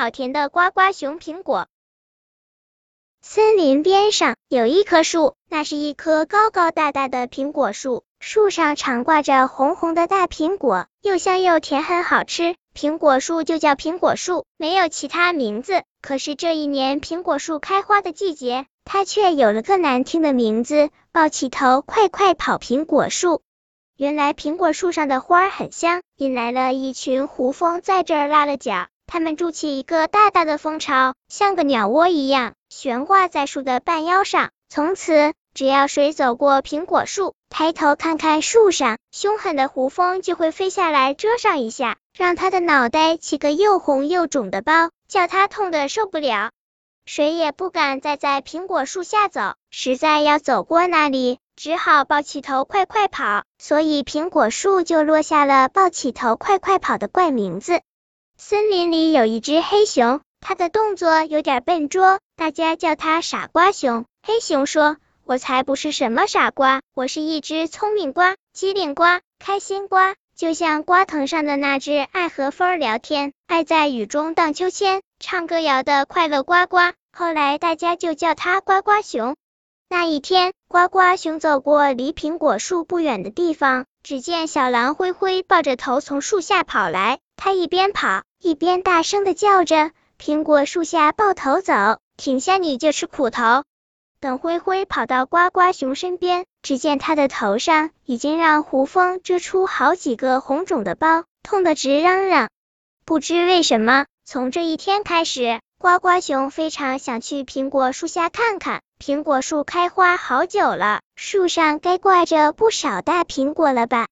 好甜的呱呱熊苹果。森林边上有一棵树，那是一棵高高大大的苹果树，树上常挂着红红的大苹果，又香又甜，很好吃。苹果树就叫苹果树，没有其他名字。可是这一年苹果树开花的季节，它却有了个难听的名字——抱起头，快快跑！苹果树。原来苹果树上的花很香，引来了一群胡蜂在这儿落了脚。它们筑起一个大大的蜂巢，像个鸟窝一样。悬挂在树的半腰上，从此只要谁走过苹果树，抬头看看树上，凶狠的胡蜂就会飞下来蛰上一下，让他的脑袋起个又红又肿的包，叫他痛得受不了。谁也不敢再在苹果树下走，实在要走过那里，只好抱起头快快跑，所以苹果树就落下了抱起头快快跑的怪名字。森林里有一只黑熊。它的动作有点笨拙，大家叫它傻瓜熊。黑熊说：“我才不是什么傻瓜，我是一只聪明瓜、机灵瓜、开心瓜，就像瓜藤上的那只爱和风聊天、爱在雨中荡秋千、唱歌谣的快乐呱呱。”后来大家就叫它呱呱熊。那一天，呱呱熊走过离苹果树不远的地方，只见小狼灰灰抱着头从树下跑来，它一边跑一边大声的叫着。苹果树下抱头走，停下你就吃苦头。等灰灰跑到呱呱熊身边，只见他的头上已经让胡蜂蛰出好几个红肿的包，痛得直嚷嚷。不知为什么，从这一天开始，呱呱熊非常想去苹果树下看看。苹果树开花好久了，树上该挂着不少大苹果了吧？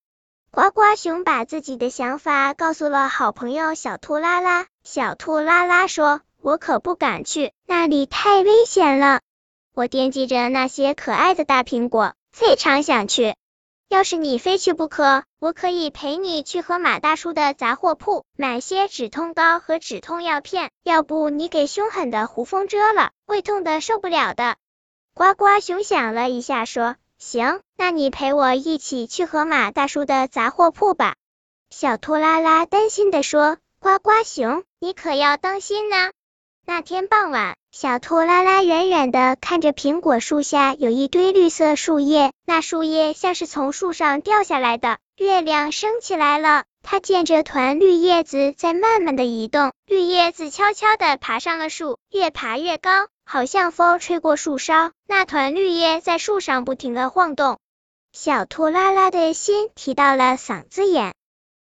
呱呱熊把自己的想法告诉了好朋友小兔拉拉。小兔拉拉说：“我可不敢去，那里太危险了。我惦记着那些可爱的大苹果，非常想去。要是你非去不可，我可以陪你去河马大叔的杂货铺买些止痛膏和止痛药片。要不你给凶狠的胡蜂蛰了，会痛的受不了的。”呱呱熊想了一下，说：“行，那你陪我一起去河马大叔的杂货铺吧。”小兔拉拉担心的说。呱呱熊，你可要当心呢。那天傍晚，小兔拉拉远远的看着苹果树下有一堆绿色树叶，那树叶像是从树上掉下来的。月亮升起来了，它见着团绿叶子在慢慢的移动，绿叶子悄悄的爬上了树，越爬越高，好像风吹过树梢，那团绿叶在树上不停的晃动。小兔拉拉的心提到了嗓子眼。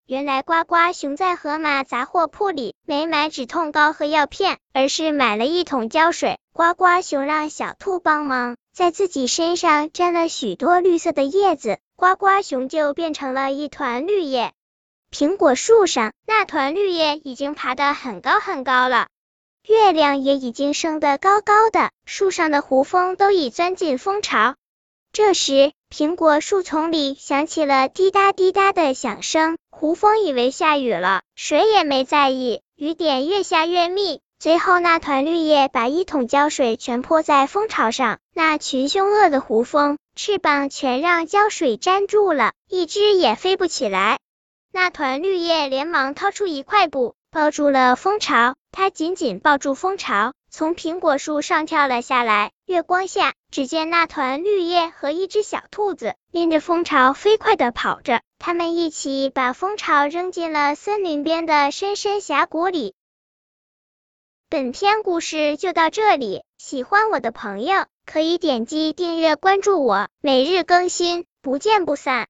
原来呱呱熊在河马杂货铺里没买止痛膏和药片，而是买了一桶胶水。呱呱熊让小兔帮忙，在自己身上沾了许多绿色的叶子，呱呱熊就变成了一团绿叶。苹果树上那团绿叶已经爬得很高很高了，月亮也已经升得高高的，树上的胡蜂都已钻进蜂巢。这时，苹果树丛里响起了滴答滴答的响声。胡蜂以为下雨了，谁也没在意。雨点越下越密，最后那团绿叶把一桶胶水全泼在蜂巢上。那群凶恶的胡蜂翅膀全让胶水粘住了，一只也飞不起来。那团绿叶连忙掏出一块布，包住了蜂巢。他紧紧抱住蜂巢，从苹果树上跳了下来。月光下，只见那团绿叶和一只小兔子拎着蜂巢飞快的跑着。他们一起把蜂巢扔进了森林边的深深峡谷里。本篇故事就到这里，喜欢我的朋友可以点击订阅关注我，每日更新，不见不散。